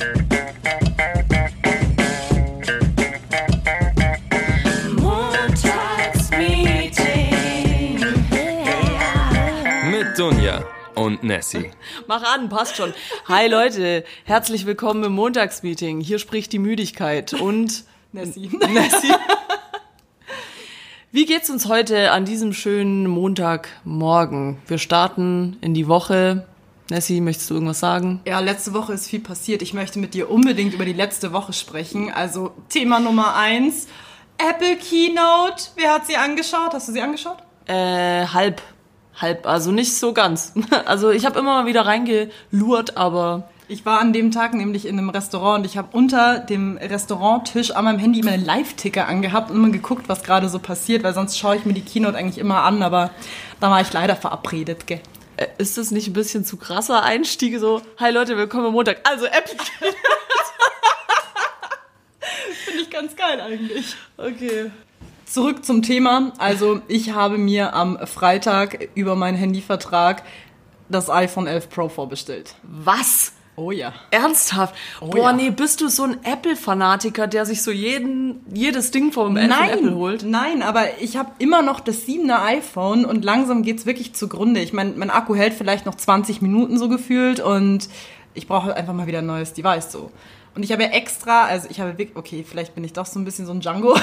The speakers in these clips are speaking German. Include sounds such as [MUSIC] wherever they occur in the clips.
Montagsmeeting. Mit Dunja und Nessie. Mach an, passt schon. Hi Leute, herzlich willkommen im Montagsmeeting. Hier spricht die Müdigkeit und Nessie. [LAUGHS] Nessie. Wie geht's uns heute an diesem schönen Montagmorgen? Wir starten in die Woche. Nessie, möchtest du irgendwas sagen? Ja, letzte Woche ist viel passiert. Ich möchte mit dir unbedingt über die letzte Woche sprechen. Also Thema Nummer eins. Apple Keynote. Wer hat sie angeschaut? Hast du sie angeschaut? Äh, halb. Halb, also nicht so ganz. [LAUGHS] Also ich habe immer mal wieder reingelurrt, aber Ich war an dem Tag nämlich in einem Restaurant und ich habe unter dem Restauranttisch an meinem Handy immer einen Live-Ticker angehabt und immer geguckt, was gerade so passiert, weil sonst schaue ich mir die Keynote eigentlich immer an, aber da war ich leider verabredet, gell? Äh, ist das nicht ein bisschen zu krasser Einstieg? So, hi Leute, willkommen am Montag. Also Apple. [LAUGHS] Finde ich ganz geil eigentlich. Okay. Zurück zum Thema. Also ich habe mir am Freitag über meinen Handyvertrag das iPhone 11 Pro vorbestellt. Was? Oh ja. Ernsthaft? Boah, ja. nee, bist du so ein Apple-Fanatiker, der sich so jeden, jedes Ding vom von Apple holt? nein, aber ich habe immer noch das 7er iPhone und langsam geht's wirklich zugrunde. Ich meine, mein Akku hält vielleicht noch 20 Minuten so gefühlt und ich brauche halt einfach mal wieder ein neues Device so. Und ich habe ja extra, also ich habe wirklich, okay, vielleicht bin ich doch so ein bisschen so ein Django,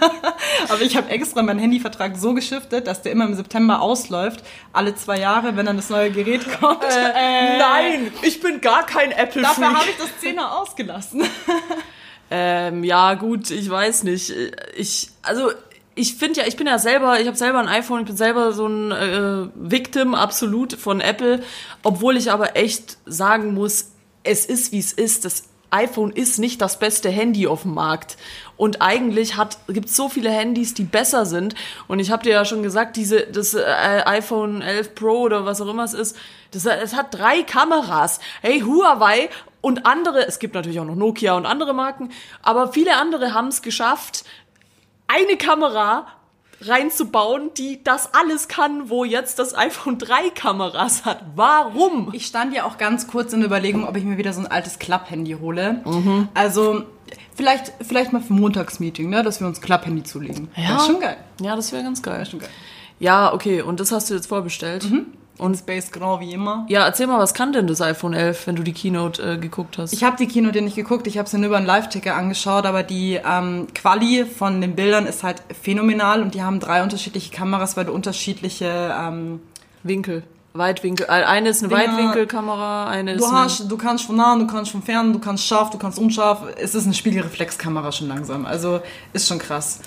[LAUGHS] aber ich habe extra meinen Handyvertrag so geschiftet, dass der immer im September ausläuft, alle zwei Jahre, wenn dann das neue Gerät [LAUGHS] kommt. Äh, Nein, ich bin gar kein Dafür Apple-Freak. habe ich das 10er ausgelassen. [LAUGHS] Ähm, ja, gut, ich weiß nicht. Ich, also, ich finde ja, ich bin ja selber, ich habe selber ein iPhone, ich bin selber so ein äh, Victim absolut von Apple, obwohl ich aber echt sagen muss, es ist wie es ist. Das iPhone ist nicht das beste Handy auf dem Markt. Und eigentlich gibt so viele Handys, die besser sind. Und ich habe dir ja schon gesagt, diese das äh, iPhone 11 Pro oder was auch immer es ist, das, es hat drei Kameras. Hey, Huawei und andere, es gibt natürlich auch noch Nokia und andere Marken, aber viele andere haben es geschafft, eine Kamera reinzubauen, die das alles kann, wo jetzt das iPhone 3 Kameras hat. Warum? Ich stand ja auch ganz kurz in der Überlegung, ob ich mir wieder so ein altes Klapp-Handy hole. Mhm. Also vielleicht, vielleicht mal für Montagsmeeting, ne, dass wir uns Klapp-Handy zulegen. Das ist schon geil. Ja, das wäre ganz geil. Schon geil. Ja, okay, und das hast du jetzt vorbestellt. Und Space genau wie immer. Ja, erzähl mal, was kann denn das iPhone 11, wenn du die Keynote äh, geguckt hast? Ich habe die Keynote nicht geguckt, ich habe sie nur über einen Live-Ticker angeschaut, aber die ähm, Quali von den Bildern ist halt phänomenal und die haben drei unterschiedliche Kameras, weil du unterschiedliche ähm, Winkel, Weitwinkel. Äh, Eine ist eine Dinger- Weitwinkelkamera, eine ist Du, hast, du kannst von nah, du kannst von fern, du kannst scharf, du kannst unscharf. Es ist eine Spiegelreflexkamera schon langsam. Also ist schon krass.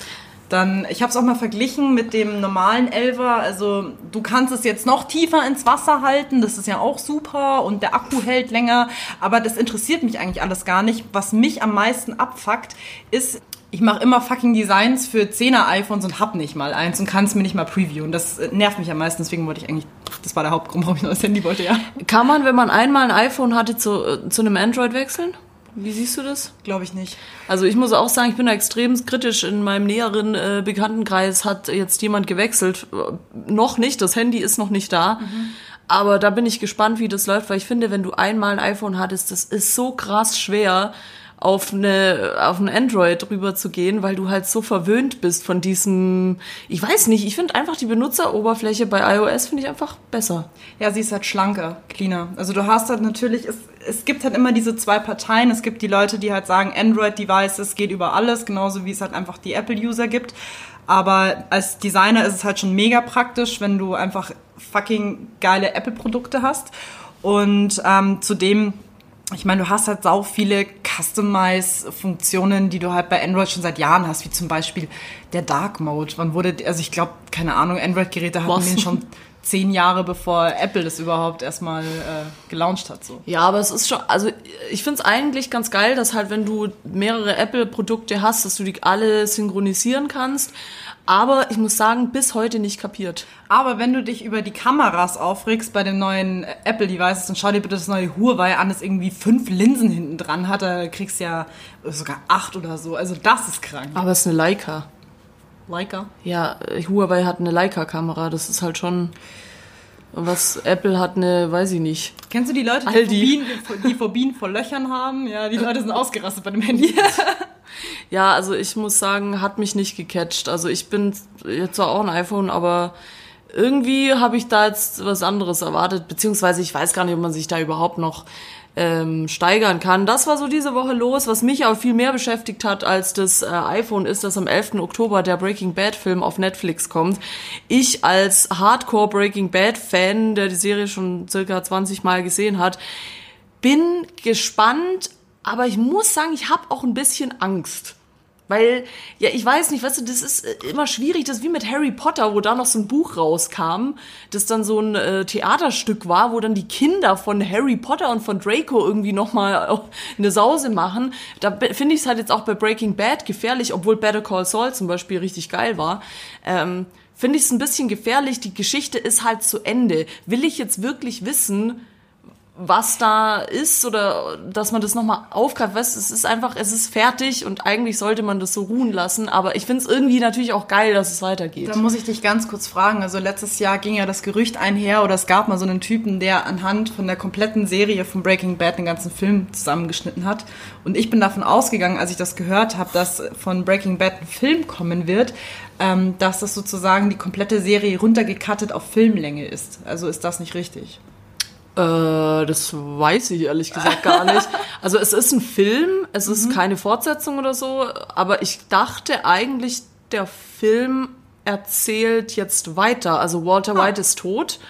Dann, ich habe es auch mal verglichen mit dem normalen Elver. Also du kannst es jetzt noch tiefer ins Wasser halten, das ist ja auch super und der Akku hält länger. Aber das interessiert mich eigentlich alles gar nicht. Was mich am meisten abfuckt, ist, ich mache immer fucking Designs für 10er iPhones und hab nicht mal eins und kann es mir nicht mal previewen. Das äh, nervt mich am meisten, deswegen wollte ich eigentlich, das war der Hauptgrund, warum ich ein neues Handy wollte, ja. Kann man, wenn man einmal ein iPhone hatte, zu, äh, zu einem Android wechseln? Wie siehst du das? Glaube ich nicht. Also ich muss auch sagen, ich bin da extrem kritisch. In meinem näheren äh, Bekanntenkreis hat jetzt jemand gewechselt. Noch nicht, das Handy ist noch nicht da. Aber da bin ich gespannt, wie das läuft, weil ich finde, wenn du einmal ein iPhone hattest, das ist so krass schwer, auf eine auf ein Android rüber zu gehen, weil du halt so verwöhnt bist von diesem, ich weiß nicht, ich finde einfach die Benutzeroberfläche bei iOS finde ich einfach besser. Ja, sie ist halt schlanker, cleaner. Also du hast halt natürlich, es, es gibt halt immer diese zwei Parteien. Es gibt die Leute, die halt sagen, Android-Devices geht über alles, genauso wie es halt einfach die Apple-User gibt. Aber als Designer ist es halt schon mega praktisch, wenn du einfach fucking geile Apple-Produkte hast. Und ähm, zudem, ich meine, du hast halt sau viele Customize-Funktionen, die du halt bei Android schon seit Jahren hast, wie zum Beispiel der Dark Mode. Wann wurde, also ich glaube, keine Ahnung, Android-Geräte hatten Was? den schon zehn Jahre bevor Apple das überhaupt erstmal äh, gelauncht hat. So. Ja, aber es ist schon, also ich finde es eigentlich ganz geil, dass halt, wenn du mehrere Apple-Produkte hast, dass du die alle synchronisieren kannst. Aber ich muss sagen, bis heute nicht kapiert. Aber wenn du dich über die Kameras aufregst bei den neuen Apple-Devices, dann schau dir bitte das neue Huawei an, das irgendwie fünf Linsen hinten dran hat. Da kriegst du ja sogar acht oder so. Also das ist krank. Aber es ist eine Leica. Leica. Ja, äh, Huawei hat eine Leica-Kamera, das ist halt schon. Was Apple hat eine, weiß ich nicht. Kennst du die Leute, die. Phobien, die Phobien vor Löchern haben? Ja, die Leute sind ausgerastet bei dem Handy. [LAUGHS] [LAUGHS] Ja, also ich muss sagen, hat mich nicht gecatcht. Also ich bin jetzt zwar auch ein iPhone, aber irgendwie habe ich da jetzt was anderes erwartet, beziehungsweise ich weiß gar nicht, ob man sich da überhaupt noch ähm, steigern kann. Das war so diese Woche los. Was mich aber viel mehr beschäftigt hat als das äh, iPhone ist, dass am 11. Oktober der Breaking Bad Film auf Netflix kommt. Ich als Hardcore Breaking Bad Fan, der die Serie schon circa 20 Mal gesehen hat, bin gespannt, aber ich muss sagen, ich habe auch ein bisschen Angst. Weil, ja, ich weiß nicht, weißt du, das ist äh, immer schwierig, das ist wie mit Harry Potter, wo da noch so ein Buch rauskam, das dann so ein äh, Theaterstück war, wo dann die Kinder von Harry Potter und von Draco irgendwie nochmal eine Sause machen. Da finde ich es halt jetzt auch bei Breaking Bad gefährlich, obwohl Better Call Saul zum Beispiel richtig geil war. Ähm, finde ich es ein bisschen gefährlich, die Geschichte ist halt zu Ende. Will ich jetzt wirklich wissen, was da ist oder dass man das nochmal aufgreift. Weißt, es ist einfach, es ist fertig und eigentlich sollte man das so ruhen lassen. Aber ich finde es irgendwie natürlich auch geil, dass es weitergeht. Da muss ich dich ganz kurz fragen. Also letztes Jahr ging ja das Gerücht einher oder es gab mal so einen Typen, der anhand von der kompletten Serie von Breaking Bad den ganzen Film zusammengeschnitten hat. Und ich bin davon ausgegangen, als ich das gehört habe, dass von Breaking Bad ein Film kommen wird, ähm, dass das sozusagen die komplette Serie runtergekattet auf Filmlänge ist. Also ist das nicht richtig? Äh, das weiß ich ehrlich gesagt gar nicht. [LAUGHS] Also es ist ein Film, es ist keine Fortsetzung oder so, aber ich dachte eigentlich, der Film erzählt jetzt weiter. Also Walter White ist tot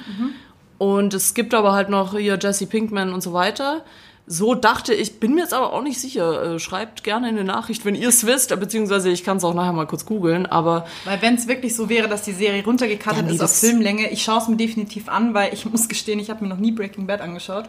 und es gibt aber halt noch hier Jesse Pinkman und so weiter. So dachte ich, bin mir jetzt aber auch nicht sicher. Äh, Schreibt gerne eine Nachricht, wenn ihr es wisst, beziehungsweise ich kann es auch nachher mal kurz googeln, aber Weil wenn es wirklich so wäre, dass die Serie Ja, nee, ist auf Filmlänge, ich schaue es mir definitiv an, weil ich [LAUGHS] muss gestehen, ich habe mir noch nie Breaking Bad angeschaut.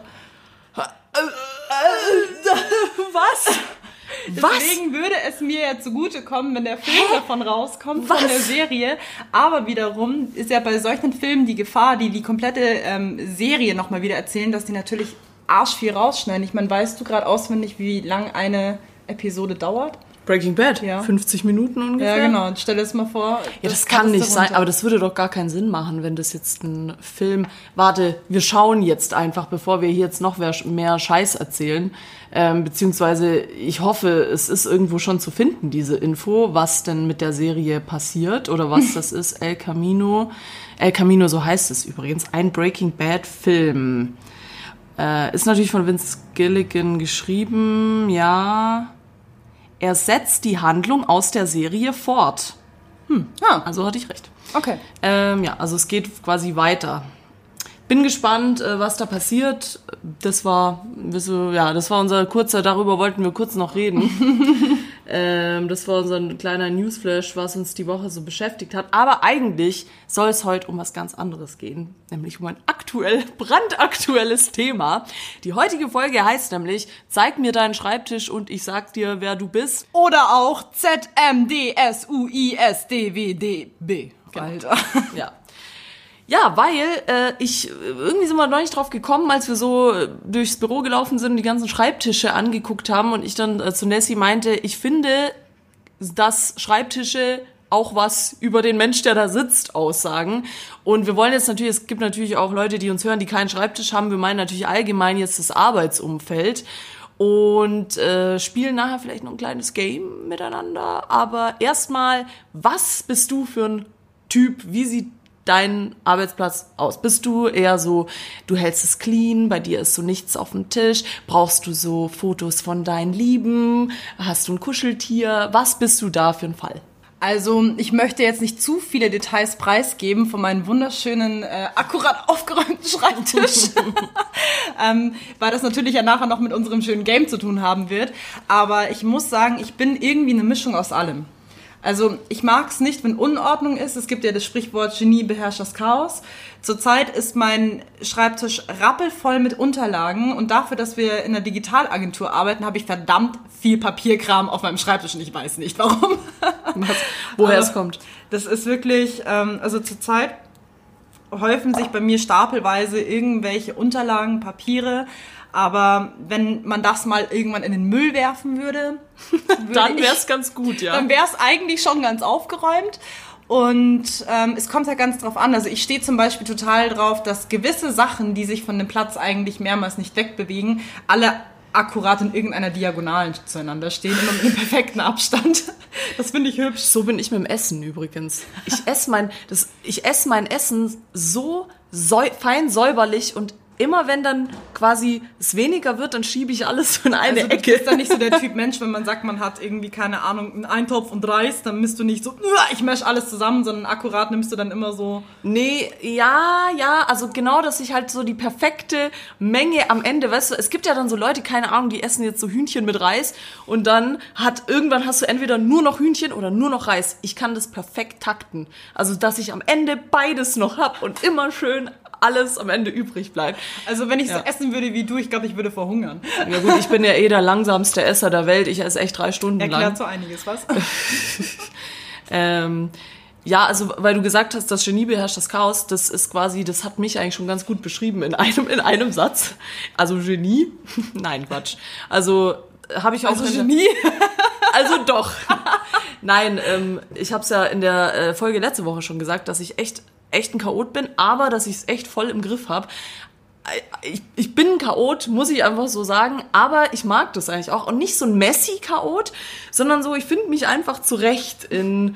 was? [LAUGHS] Was? Deswegen würde es mir ja zugutekommen, wenn der Film davon rauskommt, Was? von der Serie. Aber wiederum ist ja bei solchen Filmen die Gefahr, die die komplette ähm, Serie nochmal wieder erzählen, dass die natürlich arsch viel rausschneiden. Ich meine, weißt du gerade auswendig, wie lang eine Episode dauert? Breaking Bad, Ja. 50 Minuten ungefähr. Ja, genau. Stell dir das mal vor. Ja, das, kann cuttest nicht du sein, aber das würde doch gar keinen Sinn machen, wenn das jetzt ein Film. Warte, wir schauen jetzt einfach, bevor wir hier jetzt noch mehr, Scheiß erzählen. Ähm, beziehungsweise ich hoffe, es ist irgendwo schon zu finden, diese Info, was denn mit der Serie passiert oder was [LAUGHS] das ist. El Camino. El Camino, so heißt es übrigens. Ein Breaking Bad Film. Äh, ist natürlich von Vince Gilligan geschrieben, ja. Er setzt die Handlung aus der Serie fort. Ah, Also hatte ich recht. okay. Ähm, ja, also es geht quasi weiter. Bin gespannt, äh, was da passiert. Das war, ja, das war unser kurzer, darüber wollten wir kurz noch reden. [LAUGHS] ähm, das war unser kleiner Newsflash, was uns die Woche so beschäftigt hat. Aber eigentlich soll es heute um was ganz anderes gehen, nämlich um ein aktuell, brandaktuelles Thema. Die heutige Folge heißt nämlich, zeig mir deinen Schreibtisch und ich sag dir, wer du bist. Oder auch Z-M-D-S-U-I-S-D-W-D-B. Alter. Ja. Ja, weil äh, ich irgendwie sind wir noch nicht drauf gekommen, als wir so äh, durchs Büro gelaufen sind und die ganzen Schreibtische angeguckt haben und ich dann äh, zu Nessie meinte, ich finde, dass Schreibtische auch was über den Mensch, der da sitzt, aussagen. Und wir wollen jetzt natürlich, es gibt natürlich auch Leute, die uns hören, die keinen Schreibtisch haben. Wir meinen natürlich allgemein jetzt das Arbeitsumfeld und äh, spielen nachher vielleicht noch ein kleines Game miteinander. Aber erstmal, was bist du für ein Typ? Wie sieht dein Arbeitsplatz aus? Bist du eher so, du hältst es clean, bei dir ist so nichts auf dem Tisch? Brauchst du so Fotos von deinen Lieben? Hast du ein Kuscheltier? Was bist du da für ein Fall? Also, ich möchte jetzt nicht zu viele Details preisgeben von meinem wunderschönen, äh, akkurat aufgeräumten Schreibtisch, [LAUGHS] ähm, weil das natürlich ja nachher noch mit unserem schönen Game zu tun haben wird. Aber ich muss sagen, ich bin irgendwie eine Mischung aus allem. Also ich mag es nicht, wenn Unordnung ist. Es gibt ja das Sprichwort Genie beherrscht das Chaos. Zurzeit ist mein Schreibtisch rappelvoll mit Unterlagen und dafür, dass wir in einer Digitalagentur arbeiten, habe ich verdammt viel Papierkram auf meinem Schreibtisch und ich weiß nicht warum. Was, woher es kommt? Das ist wirklich, ähm, also zurzeit häufen sich bei mir stapelweise irgendwelche Unterlagen, Papiere. Aber wenn man das mal irgendwann in den Müll werfen würde, [LAUGHS] würde Dann wäre es ganz gut, ja. dann wäre es eigentlich schon ganz aufgeräumt. Und ähm, es kommt halt ganz drauf an. Also ich stehe zum Beispiel total drauf, dass gewisse Sachen, die sich von dem Platz eigentlich mehrmals nicht wegbewegen, alle akkurat in irgendeiner Diagonalen zueinander stehen, immer mit einem [LAUGHS] perfekten Abstand. Das finde ich hübsch. So bin ich mit dem Essen übrigens. Ich esse mein, das, ich esse mein Essen so säu fein säuberlich und immer wenn dann quasi es weniger wird, dann schiebe ich alles so in eine Also du Ecke. bist dann nicht so der [LAUGHS] Typ Mensch, wenn man sagt, man hat irgendwie, keine Ahnung, einen Eintopf und Reis, dann bist du nicht so, "Uah, ich mesh alles zusammen, sondern akkurat nimmst du dann immer so. Nee, ja, ja, also genau, dass ich halt so die perfekte Menge am Ende, weißt du, es gibt ja dann so Leute, keine Ahnung, die essen jetzt so Hühnchen mit Reis und dann hat, irgendwann hast du entweder nur noch Hühnchen oder nur noch Reis. Ich kann das perfekt takten. Also, dass ich am Ende beides noch hab und immer schön alles am Ende übrig bleibt. Also wenn ich Ja. so essen würde wie du, ich glaube, ich würde verhungern. Ja gut, ich bin ja eh der langsamste Esser der Welt. Ich esse echt drei Stunden lang. Erklärt so einiges, was? [LAUGHS] Ähm, ja, also weil du gesagt hast, das Genie beherrscht das Chaos, das ist quasi, das hat mich eigentlich schon ganz gut beschrieben in [LAUGHS] einem, in einem Satz. Also Genie? [LAUGHS] Nein, Quatsch. Also habe ich auch Also Genie. Also doch. Nein, ähm, ich habe es ja in der äh, Folge letzte Woche schon gesagt, dass ich echt echt ein Chaot bin, aber dass ich es echt voll im Griff habe. Ich, ich bin ein Chaot, muss ich einfach so sagen, aber ich mag das eigentlich auch. Und nicht so ein Messi-Chaot, sondern so, ich finde mich einfach zurecht in,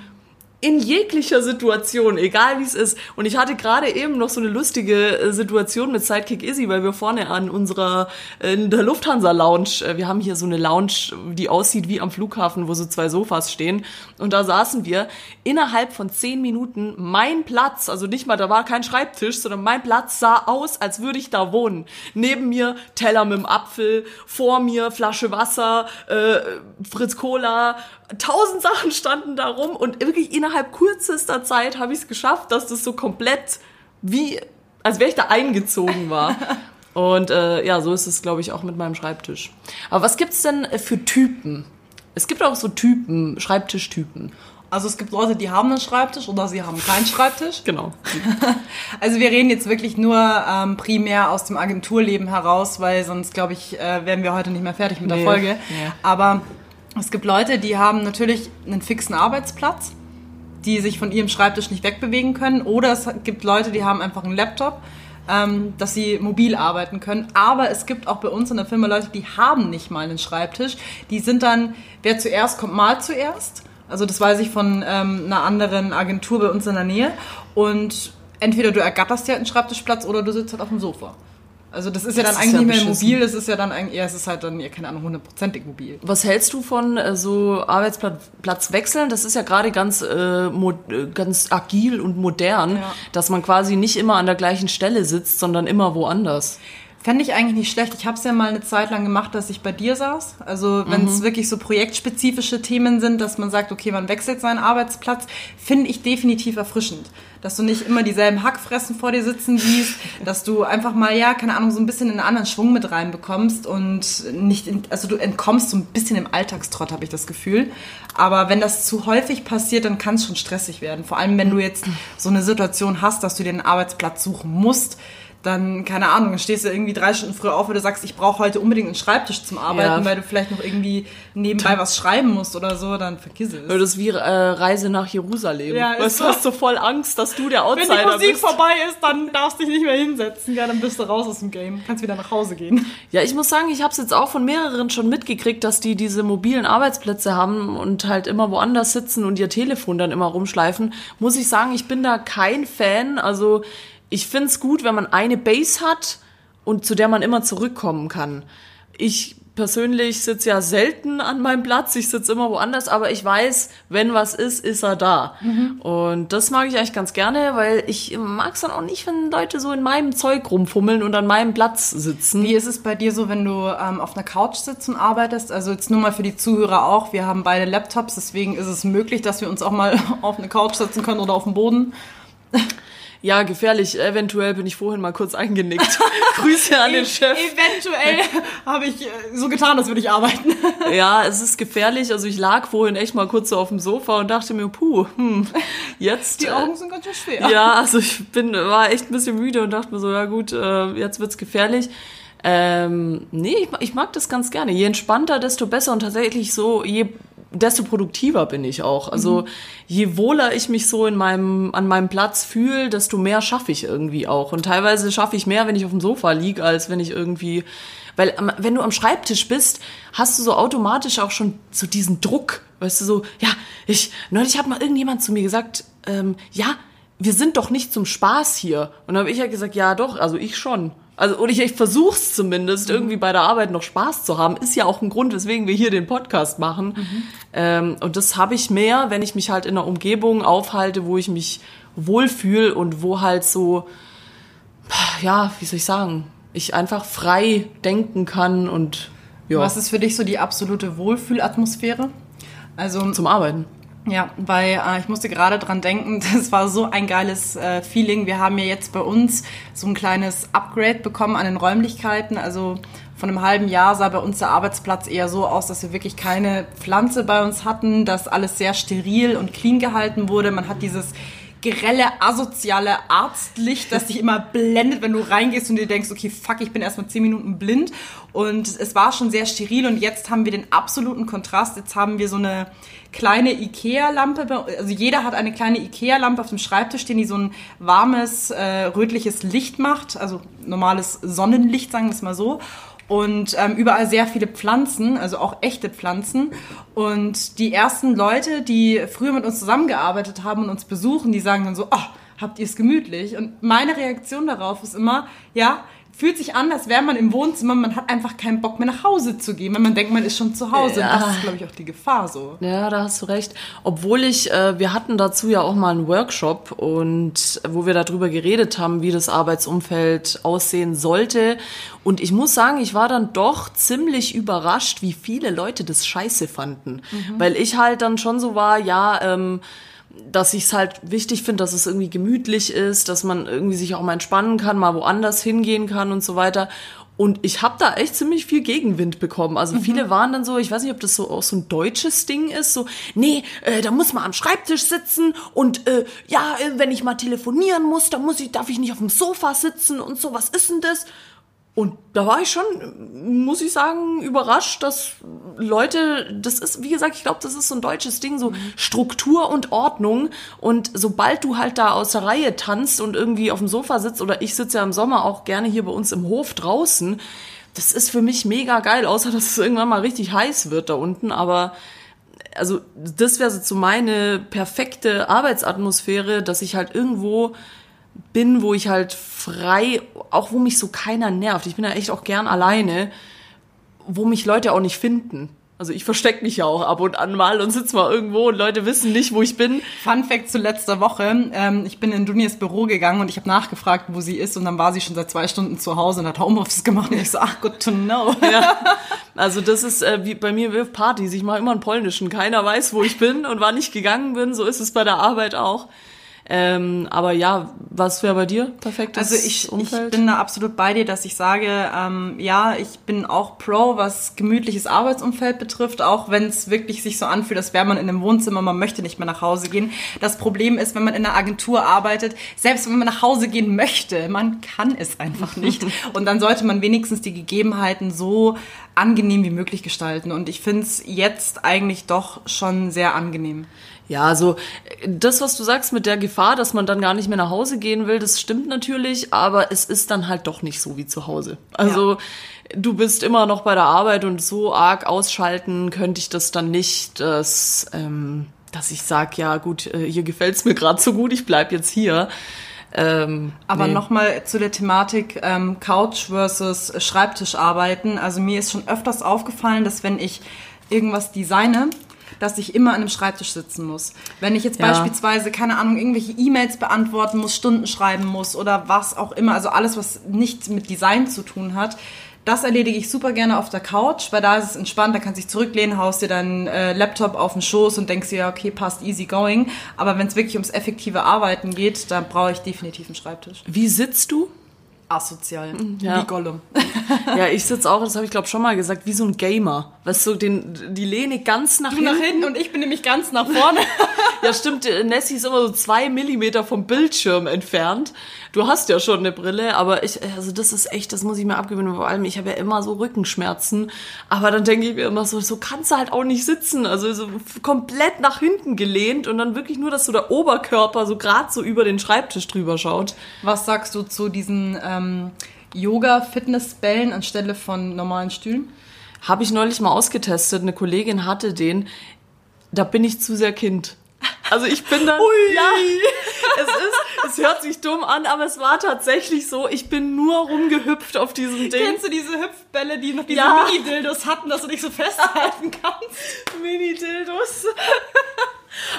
in jeglicher Situation, egal wie es ist. Und ich hatte gerade eben noch so eine lustige äh, Situation mit Sidekick Izzy, weil wir vorne an unserer, äh, in der Lufthansa Lounge, äh, wir haben hier so eine Lounge, die aussieht wie am Flughafen, wo so zwei Sofas stehen. Und da saßen wir innerhalb von zehn Minuten mein Platz, also nicht mal, da war kein Schreibtisch, sondern mein Platz sah aus, als würde ich da wohnen. Neben mir Teller mit dem Apfel, vor mir Flasche Wasser, äh, Fritz Cola, tausend Sachen standen da rum und wirklich innerhalb kürzester Zeit habe ich es geschafft, dass das so komplett wie, als wäre ich da eingezogen war. [LAUGHS] Und äh, ja, so ist es, glaube ich, auch mit meinem Schreibtisch. Aber was gibt's denn äh, für Typen? Es gibt auch so Typen, Schreibtischtypen. Also es gibt Leute, die haben einen Schreibtisch oder sie haben keinen Schreibtisch. Genau. [LAUGHS] Also wir reden jetzt wirklich nur ähm, primär aus dem Agenturleben heraus, weil sonst, glaube ich, äh, wären wir heute nicht mehr fertig mit der Nee, Folge. nee. Aber es gibt Leute, die haben natürlich einen fixen Arbeitsplatz, die sich von ihrem Schreibtisch nicht wegbewegen können. Oder es gibt Leute, die haben einfach einen Laptop, ähm, dass sie mobil arbeiten können. Aber es gibt auch bei uns in der Firma Leute, die haben nicht mal einen Schreibtisch. Die sind dann, wer zuerst kommt, mal zuerst. Also das weiß ich von ähm, einer anderen Agentur bei uns in der Nähe. Und entweder du ergatterst dir halt einen Schreibtischplatz oder du sitzt halt auf dem Sofa. Also das ist ja Das dann ist eigentlich ja nicht mehr beschissen. mobil, das ist ja dann eigentlich, ja, es ist halt dann, ja, keine Ahnung, hundertprozentig mobil. Was hältst du von äh, so Arbeitsplatz wechseln? Das ist ja gerade ganz, äh, äh, ganz agil und modern, Ja. dass man quasi nicht immer an der gleichen Stelle sitzt, sondern immer woanders. Fände ich eigentlich nicht schlecht. Ich habe es ja mal eine Zeit lang gemacht, dass ich bei dir saß. Also wenn es wirklich so projektspezifische Themen sind, dass man sagt, okay, man wechselt seinen Arbeitsplatz, finde ich definitiv erfrischend. Dass du nicht immer dieselben Hackfressen vor dir sitzen siehst, dass du einfach mal, ja, keine Ahnung, so ein bisschen einen anderen Schwung mit reinbekommst und nicht, in, also du entkommst so ein bisschen im Alltagstrott, habe ich das Gefühl. Aber wenn das zu häufig passiert, dann kann es schon stressig werden. Vor allem, wenn du jetzt so eine Situation hast, dass du dir einen Arbeitsplatz suchen musst, dann, keine Ahnung, dann stehst du irgendwie drei Stunden früher auf, weil du sagst, ich brauche heute unbedingt einen Schreibtisch zum Arbeiten, Ja. weil du vielleicht noch irgendwie nebenbei was schreiben musst oder so, dann vergiss es. Das ist wie äh, Reise nach Jerusalem. Ja, weißt, du hast so voll Angst, dass du der Wenn Outsider die Musik bist. vorbei ist, dann darfst du dich nicht mehr hinsetzen. Ja, dann bist du raus aus dem Game. Kannst wieder nach Hause gehen. Ja, ich muss sagen, ich habe es jetzt auch von mehreren schon mitgekriegt, dass die diese mobilen Arbeitsplätze haben und halt immer woanders sitzen und ihr Telefon dann immer rumschleifen. Muss ich sagen, ich bin da kein Fan. Also ich find's gut, wenn man eine Base hat und zu der man immer zurückkommen kann. Ich persönlich sitze ja selten an meinem Platz, ich sitze immer woanders, aber ich weiß, wenn was ist, ist er da. Und das mag ich eigentlich ganz gerne, weil ich mag's dann auch nicht, wenn Leute so in meinem Zeug rumfummeln und an meinem Platz sitzen. Wie ist es bei dir so, wenn du ähm, auf einer Couch sitzt und arbeitest? Also jetzt nur mal für die Zuhörer auch. Wir haben beide Laptops, deswegen ist es möglich, dass wir uns auch mal [LAUGHS] auf eine Couch setzen können oder auf dem Boden. Ja, gefährlich. Eventuell bin ich vorhin mal kurz eingenickt. [LAUGHS] Grüße an den Chef. Eventuell habe ich äh, so getan, als würde ich arbeiten. [LAUGHS] Ja, es ist gefährlich. Also ich lag vorhin echt mal kurz so auf dem Sofa und dachte mir, puh, hm, jetzt. Die äh, Augen sind ganz schön schwer. Ja, also ich bin, war echt ein bisschen müde und dachte mir so, ja gut, äh, jetzt wird's gefährlich. Ähm, nee, ich, ich mag das ganz gerne. Je entspannter, desto besser und tatsächlich so, je desto produktiver bin ich auch. Also mhm. je wohler ich mich so in meinem, an meinem Platz fühle, desto mehr schaffe ich irgendwie auch. Und teilweise schaffe ich mehr, wenn ich auf dem Sofa liege, als wenn ich irgendwie weil wenn du am Schreibtisch bist, hast du so automatisch auch schon so diesen Druck. Weißt du, so, ja, ich, neulich hat mal irgendjemand zu mir gesagt, ähm, ja, wir sind doch nicht zum Spaß hier. Und dann habe ich ja gesagt, ja doch, also ich schon. Also, oder ich, ich versuch's zumindest, mhm. irgendwie bei der Arbeit noch Spaß zu haben. Ist ja auch ein Grund, weswegen wir hier den Podcast machen. Mhm. Ähm, und das habe ich mehr, wenn ich mich halt in einer Umgebung aufhalte, wo ich mich wohlfühle und wo halt so, ja, wie soll ich sagen, ich einfach frei denken kann und ja. Was ist für dich so die absolute Wohlfühlatmosphäre? Also zum Arbeiten. Ja, weil äh, ich musste gerade dran denken, [LAUGHS] das war so ein geiles äh, Feeling. Wir haben ja jetzt bei uns so ein kleines Upgrade bekommen an den Räumlichkeiten. Also von einem halben Jahr sah bei uns der Arbeitsplatz eher so aus, dass wir wirklich keine Pflanze bei uns hatten, dass alles sehr steril und clean gehalten wurde. Man hat dieses grelle, asoziale Arztlicht, das dich immer blendet, wenn du reingehst und dir denkst, okay, fuck, ich bin erstmal zehn Minuten blind. Und es war schon sehr steril und jetzt haben wir den absoluten Kontrast. Jetzt haben wir so eine kleine Ikea-Lampe, also jeder hat eine kleine Ikea-Lampe auf dem Schreibtisch stehen, die so ein warmes, äh, rötliches Licht macht, also normales Sonnenlicht, sagen wir es mal so und ähm, überall sehr viele Pflanzen, also auch echte Pflanzen. Und die ersten Leute, die früher mit uns zusammengearbeitet haben und uns besuchen, die sagen dann so, oh, habt ihr es gemütlich? Und meine Reaktion darauf ist immer, ja, fühlt sich an, als wäre man im Wohnzimmer, man hat einfach keinen Bock mehr nach Hause zu gehen, wenn man denkt, man ist schon zu Hause. Ja. Das ist, glaube ich, auch die Gefahr so. Ja, da hast du recht. Obwohl ich, äh, wir hatten dazu ja auch mal einen Workshop und wo wir darüber geredet haben, wie das Arbeitsumfeld aussehen sollte. Und ich muss sagen, ich war dann doch ziemlich überrascht, wie viele Leute das scheiße fanden. Mhm. Weil ich halt dann schon so war, ja, ähm, dass ich es halt wichtig finde, dass es irgendwie gemütlich ist, dass man irgendwie sich auch mal entspannen kann, mal woanders hingehen kann und so weiter. Und ich habe da echt ziemlich viel Gegenwind bekommen. Also mhm. viele waren dann so, ich weiß nicht, ob das so auch so ein deutsches Ding ist, so, nee, äh, da muss man am Schreibtisch sitzen und äh, ja, äh, wenn ich mal telefonieren muss, dann muss ich, darf ich nicht auf dem Sofa sitzen und so, was ist denn das? Und da war ich schon, muss ich sagen, überrascht, dass Leute, das ist, wie gesagt, ich glaube, das ist so ein deutsches Ding, so Struktur und Ordnung. Und sobald du halt da aus der Reihe tanzt und irgendwie auf dem Sofa sitzt, oder ich sitze ja im Sommer auch gerne hier bei uns im Hof draußen, das ist für mich mega geil, außer dass es irgendwann mal richtig heiß wird da unten. Aber also das wäre so meine perfekte Arbeitsatmosphäre, dass ich halt irgendwo bin, wo ich halt frei, auch wo mich so keiner nervt. Ich bin ja echt auch gern alleine, wo mich Leute auch nicht finden. Also ich verstecke mich ja auch ab und an mal und sitze mal irgendwo und Leute wissen nicht, wo ich bin. Fun Fact zu letzter Woche. Ähm, ich bin in Dunias Büro gegangen und ich habe nachgefragt, wo sie ist und dann war sie schon seit zwei Stunden zu Hause und hat Homeoffice gemacht und ich so, ach, good to know. [LAUGHS] Ja, [LAUGHS] also das ist äh, wie bei mir wirft Partys. Ich mache immer einen polnischen. Keiner weiß, wo ich bin und wann ich gegangen bin. So ist es bei der Arbeit auch. Ähm, aber ja, was wäre bei dir perfektes Also ich, Umfeld? ich bin da absolut bei dir, dass ich sage, ähm, ja, ich bin auch pro, was gemütliches Arbeitsumfeld betrifft, auch wenn es wirklich sich so anfühlt, als wäre man in einem Wohnzimmer, man möchte nicht mehr nach Hause gehen. Das Problem ist, wenn man in einer Agentur arbeitet, selbst wenn man nach Hause gehen möchte, man kann es einfach nicht. [LAUGHS] Und dann sollte man wenigstens die Gegebenheiten so angenehm wie möglich gestalten. Und ich finde es jetzt eigentlich doch schon sehr angenehm. Ja, also das, was du sagst mit der Gefahr, dass man dann gar nicht mehr nach Hause gehen will, das stimmt natürlich, aber es ist dann halt doch nicht so wie zu Hause. Also ja. du bist immer noch bei der Arbeit und so arg ausschalten könnte ich das dann nicht, dass, ähm, dass ich sag, ja gut, äh, hier gefällt's mir gerade so gut, ich bleib jetzt hier. Ähm, Aber nee. nochmal zu der Thematik ähm, Couch versus Schreibtisch arbeiten. Also mir ist schon öfters aufgefallen, dass wenn ich irgendwas designe, dass ich immer an einem Schreibtisch sitzen muss. Wenn ich jetzt ja. beispielsweise, keine Ahnung, irgendwelche E-Mails beantworten muss, Stunden schreiben muss oder was auch immer, also alles, was nichts mit Design zu tun hat, das erledige ich super gerne auf der Couch, weil da ist es entspannt, da kannst du dich zurücklehnen, haust dir deinen äh, Laptop auf den Schoß und denkst dir, ja, okay, passt easy going. Aber wenn es wirklich ums effektive Arbeiten geht, dann brauche ich definitiv einen Schreibtisch. Wie sitzt du? Asozial, mhm, ja. wie Gollum. ja, ich sitze auch, das habe ich glaube schon mal gesagt, wie so ein Gamer. Weißt du, den, die Lehne ganz nach du hinten. nach hinten und ich bin nämlich ganz nach vorne. [LAUGHS] Ja, stimmt, äh, Nessie ist immer so zwei Millimeter vom Bildschirm entfernt. Du hast ja schon eine Brille, aber ich, also das ist echt, das muss ich mir abgewöhnen. Vor allem, ich habe ja immer so Rückenschmerzen. Aber dann denke ich mir immer so, so kannst du halt auch nicht sitzen. Also so komplett nach hinten gelehnt und dann wirklich nur, dass so der Oberkörper so gerade so über den Schreibtisch drüber schaut. Was sagst du zu diesen ähm, Yoga-Fitnessbällen anstelle von normalen Stühlen? Habe ich neulich mal ausgetestet. Eine Kollegin hatte den. Da bin ich zu sehr Kind. Also ich bin dann. Ui. Ja, es ist, es hört sich dumm an, aber es war tatsächlich so. Ich bin nur rumgehüpft auf diesem Ding. Kennst du diese Hüpfbälle, die noch diese Ja. Mini-Dildos hatten, dass du dich so festhalten kannst? [LAUGHS] Mini-Dildos.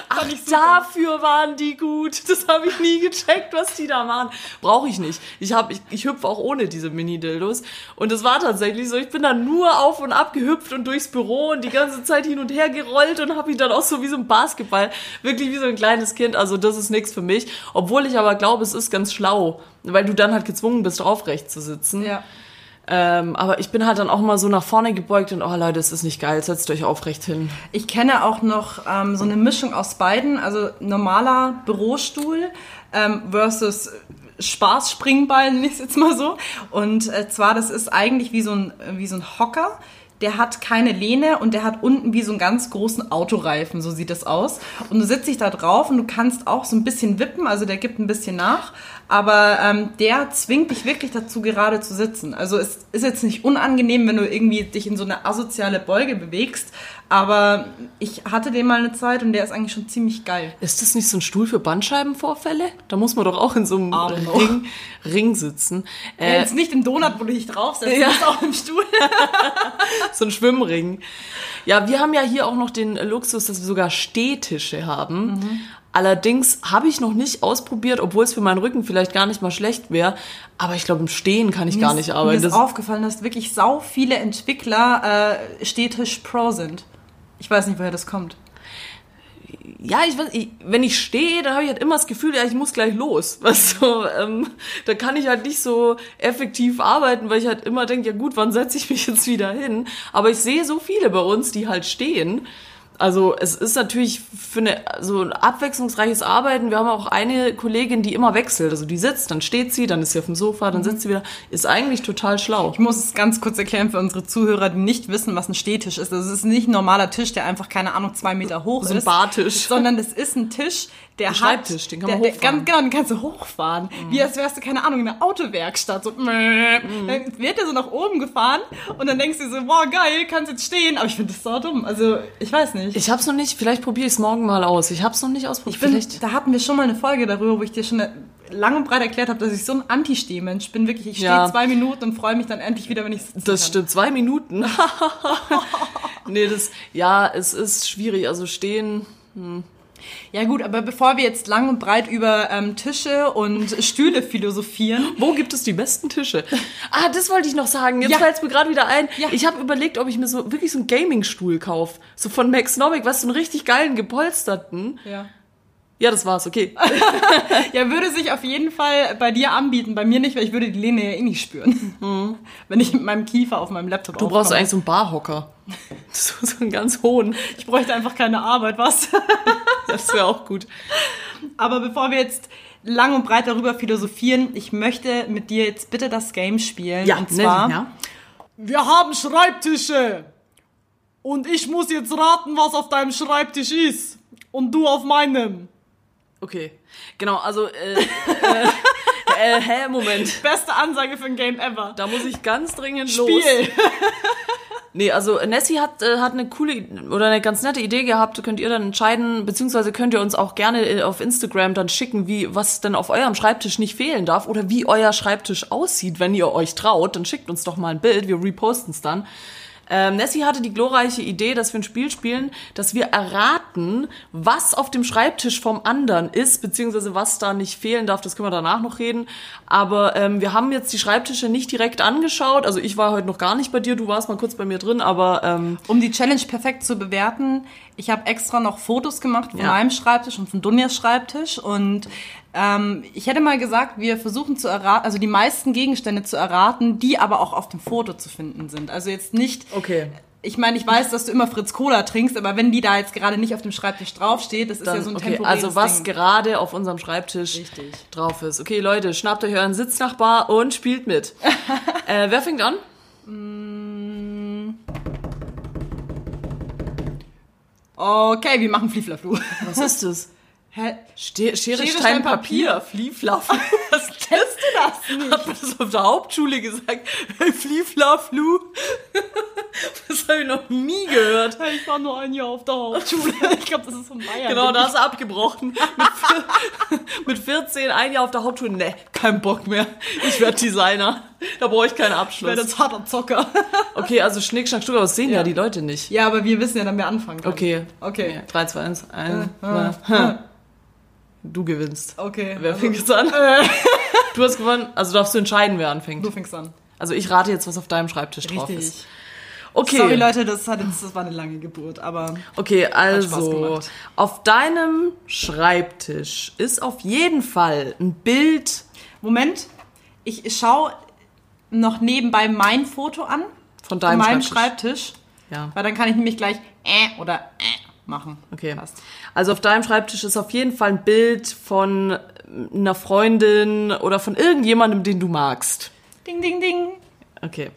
Ach, dafür waren die gut. Das habe ich nie gecheckt, was die da machen. Brauche ich nicht. Ich, hab, ich, ich hüpfe auch ohne diese Mini-Dildos. Und es war tatsächlich so, ich bin dann nur auf und ab gehüpft und durchs Büro und die ganze Zeit hin und her gerollt und habe mich dann auch so wie so ein Basketball, wirklich wie so ein kleines Kind. Also das ist nichts für mich. Obwohl ich aber glaube, es ist ganz schlau, weil du dann halt gezwungen bist, aufrecht zu sitzen. Ja. Ähm, aber ich bin halt dann auch mal so nach vorne gebeugt und oh Leute, das ist nicht geil, setzt euch aufrecht hin. Ich kenne auch noch ähm, so eine Mischung aus beiden, also normaler Bürostuhl ähm, versus Spaßspringball, [LAUGHS] nenne ich es jetzt mal so. Und äh, zwar, das ist eigentlich wie so ein, wie so ein Hocker. Der hat keine Lehne und der hat unten wie so einen ganz großen Autoreifen, so sieht das aus. Und du sitzt dich da drauf und du kannst auch so ein bisschen wippen, also der gibt ein bisschen nach, aber ähm, der zwingt dich wirklich dazu, gerade zu sitzen. Also es ist jetzt nicht unangenehm, wenn du irgendwie dich in so eine asoziale Beuge bewegst, aber ich hatte den mal eine Zeit und der ist eigentlich schon ziemlich geil. Ist das nicht so ein Stuhl für Bandscheibenvorfälle? Da muss man doch auch in so einem. Ring, Ring sitzen. Äh, Äh, jetzt nicht im Donut, wo du dich draufsetzt, Ja. auch im Stuhl. [LAUGHS] so ein Schwimmring. Ja, wir haben ja hier auch noch den Luxus, dass wir sogar Stehtische haben. Mhm. Allerdings habe ich noch nicht ausprobiert, obwohl es für meinen Rücken vielleicht gar nicht mal schlecht wäre. Aber ich glaube, im Stehen kann ich gar nicht Mir arbeiten. ist Das, aufgefallen, dass wirklich sau viele Entwickler äh, Stehtisch Pro sind. Ich weiß nicht, woher das kommt. ja, ich weiß, ich, wenn ich stehe, dann habe ich halt immer das Gefühl, ja, ich muss gleich los. [LAUGHS] Was so, ähm, da kann ich halt nicht so effektiv arbeiten, weil ich halt immer denke, ja gut, wann setze ich mich jetzt wieder hin? Aber ich sehe so viele bei uns, die halt stehen. Also es ist natürlich für eine, so ein abwechslungsreiches Arbeiten. Wir haben auch eine Kollegin, die immer wechselt. Also die sitzt, dann steht sie, dann ist sie auf dem Sofa, dann sitzt sie wieder. Ist eigentlich total schlau. Ich muss es ganz kurz erklären für unsere Zuhörer, die nicht wissen, was ein Stehtisch ist. Also es ist nicht ein normaler Tisch, der einfach, keine Ahnung, zwei Meter hoch So ein ist. Bartisch. Sondern es ist ein Tisch, der hat... Schreibtisch, den kann man der, hochfahren. Mhm. Der, ganz, genau, den kannst du hochfahren. Wie als wärst du, keine Ahnung, in einer Autowerkstatt. So, dann wird der so nach oben gefahren und dann denkst du so, boah, geil, kannst jetzt stehen. Aber ich finde das so dumm. Also, ich weiß nicht. Ich hab's noch nicht, vielleicht probiere ich es morgen mal aus. Ich hab's noch nicht ausprobiert. Ich bin, vielleicht. da hatten wir schon mal eine Folge darüber, wo ich dir schon lang und breit erklärt habe, dass ich so ein Anti-Stehmensch bin. Wirklich, ich stehe Ja. zwei Minuten und freue mich dann endlich wieder, wenn ich Das kann. stimmt, zwei Minuten. [LAUGHS] nee, das, ja, es ist schwierig. Also stehen, Ja gut, aber bevor wir jetzt lang und breit über ähm, Tische und [LAUGHS] Stühle philosophieren, wo gibt es die besten Tische? Ah, das wollte ich noch sagen. Jetzt Ja. fällt's mir gerade wieder ein. Ja. Ich habe überlegt, ob ich mir so wirklich so einen Gaming-Stuhl kaufe. So von Max Novick, was so einen richtig geilen, gepolsterten. ja. Ja, das war's, okay. [LAUGHS] ja, würde sich auf jeden Fall bei dir anbieten, bei mir nicht, weil ich würde die Lehne ja eh nicht spüren. Wenn ich mit meinem Kiefer auf meinem Laptop Du brauchst eigentlich so einen Barhocker. [LAUGHS] So, so einen ganz hohen. Ich bräuchte einfach keine Arbeit, was? [LAUGHS] Das wäre auch gut. Aber bevor wir jetzt lang und breit darüber philosophieren, ich möchte mit dir jetzt bitte das Game spielen. und zwar, ja. wir haben Schreibtische. Und ich muss jetzt raten, was auf deinem Schreibtisch ist. Und du auf meinem. Okay. Genau, also, äh, äh, [LAUGHS] äh, hä, Moment. Beste Ansage für ein Game ever. Da muss ich ganz dringend los. Spiel. [LAUGHS] Nee, also Nessie hat, äh, hat eine coole oder eine ganz nette Idee gehabt. Könnt ihr dann entscheiden, beziehungsweise könnt ihr uns auch gerne äh, auf Instagram dann schicken, wie was denn auf eurem Schreibtisch nicht fehlen darf oder wie euer Schreibtisch aussieht, wenn ihr euch traut. Dann schickt uns doch mal ein Bild, wir reposten es dann. Ähm, Nessie hatte die glorreiche Idee, dass wir ein Spiel spielen, dass wir erraten, was auf dem Schreibtisch vom anderen ist, beziehungsweise was da nicht fehlen darf. Das können wir danach noch reden. Aber ähm, wir haben jetzt die Schreibtische nicht direkt angeschaut. Also ich war heute noch gar nicht bei dir, du warst mal kurz bei mir drin, aber ähm, Um die Challenge perfekt zu bewerten, ich habe extra noch Fotos gemacht von Ja. meinem Schreibtisch und von Dunjas Schreibtisch und ähm, ich hätte mal gesagt, wir versuchen zu erraten, also die meisten Gegenstände zu erraten, die aber auch auf dem Foto zu finden sind. Also jetzt nicht Okay. ich meine, ich weiß, dass du immer Fritz Cola trinkst, aber wenn die da jetzt gerade nicht auf dem Schreibtisch draufsteht, das ist ja so ein okay, temporäres also was Ding. gerade auf unserem Schreibtisch Richtig. drauf ist. Okay, Leute, schnappt euch euren Sitznachbar und spielt mit. [LAUGHS] äh, wer fängt an? Okay, wir machen Flieflaflu. Was ist das? Hä? Ste Schere, Stein, Stein, Papier. Papier. Flieflaff. [LAUGHS] Was Kennst du das [LAUGHS] nicht? hat man das auf der Hauptschule gesagt? Hey, Flieflaflu. [LAUGHS] Das habe ich noch nie gehört. Ich war nur ein Jahr auf der Hauptschule. Ich glaube, das ist von Bayern. Genau, da hast du abgebrochen. Mit, vier, mit 14 ein Jahr auf der Hauptschule. Ne, kein Bock mehr. Ich werde Designer. Da brauche ich keinen Ich werde Abschluss. jetzt harter Zocker. Okay, also Schnick, Schnack, Stuck, aber das sehen ja. die Leute nicht. Ja, aber wir wissen ja dann, wer anfangen kann. Okay. Okay. 3, 2, 1, 1, Äh, 2. Du gewinnst. Okay. Wer also, fängt jetzt an? [LAUGHS] Du hast gewonnen. Also darfst du entscheiden, wer anfängt. Du fängst an. Also ich rate jetzt, was auf deinem Schreibtisch drauf ist. Richtig. Okay. Sorry, Leute, das, hat jetzt, das war eine lange Geburt, aber Okay, also auf deinem Schreibtisch ist auf jeden Fall ein Bild Moment, ich schaue noch nebenbei mein Foto an. von deinem meinem Schreibtisch. Schreibtisch. Ja. Weil dann kann ich nämlich gleich äh oder äh machen. Okay. Passt. Also auf deinem Schreibtisch ist auf jeden Fall ein Bild von einer Freundin oder von irgendjemandem, den du magst. Ding, ding, ding. Okay.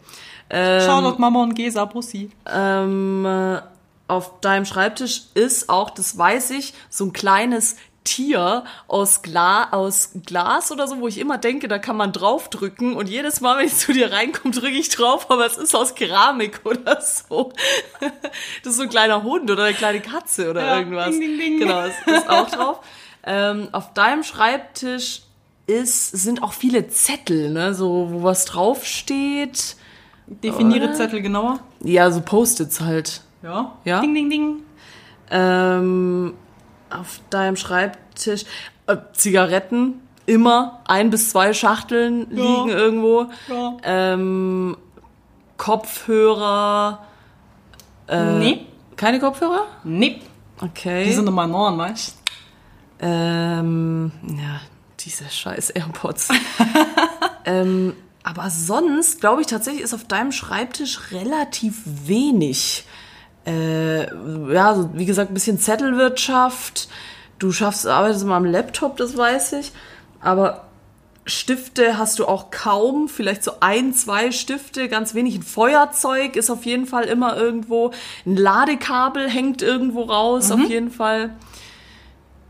Ähm, Shoutout Mama und Gesa, Bussi. ähm, äh, auf deinem Schreibtisch ist auch, das weiß ich, so ein kleines Tier aus, Gla aus Glas oder so, wo ich immer denke, da kann man draufdrücken und jedes Mal, wenn ich zu dir reinkomme, drücke ich drauf, aber es ist aus Keramik [LAUGHS] oder so. Das ist so ein kleiner Hund oder eine kleine Katze oder Ja, irgendwas. ding, ding, ding. Genau, es ist auch drauf. Ähm, auf deinem Schreibtisch ist, sind auch viele Zettel, ne, so, wo was draufsteht. Definiere Oder? Zettel genauer. Ja, so Post-its halt. Ja. Ja? Ding, ding, ding. Ähm, auf deinem Schreibtisch äh, Zigaretten, immer ein bis zwei Schachteln Ja. liegen irgendwo. Ja. Ähm, Kopfhörer. Äh, nee. Keine Kopfhörer? Nee. Okay. Die sind nochmal neun, weißt Ähm, ja, diese scheiß AirPods. [LAUGHS] ähm, aber sonst, glaube ich, tatsächlich ist auf deinem Schreibtisch relativ wenig. Äh, ja, so, wie gesagt, ein bisschen Zettelwirtschaft. Du schaffst, arbeitest immer am Laptop, das weiß ich. Aber Stifte hast du auch kaum, vielleicht so ein, zwei Stifte, ganz wenig. Ein Feuerzeug ist auf jeden Fall immer irgendwo. Ein Ladekabel hängt irgendwo raus, auf jeden Fall.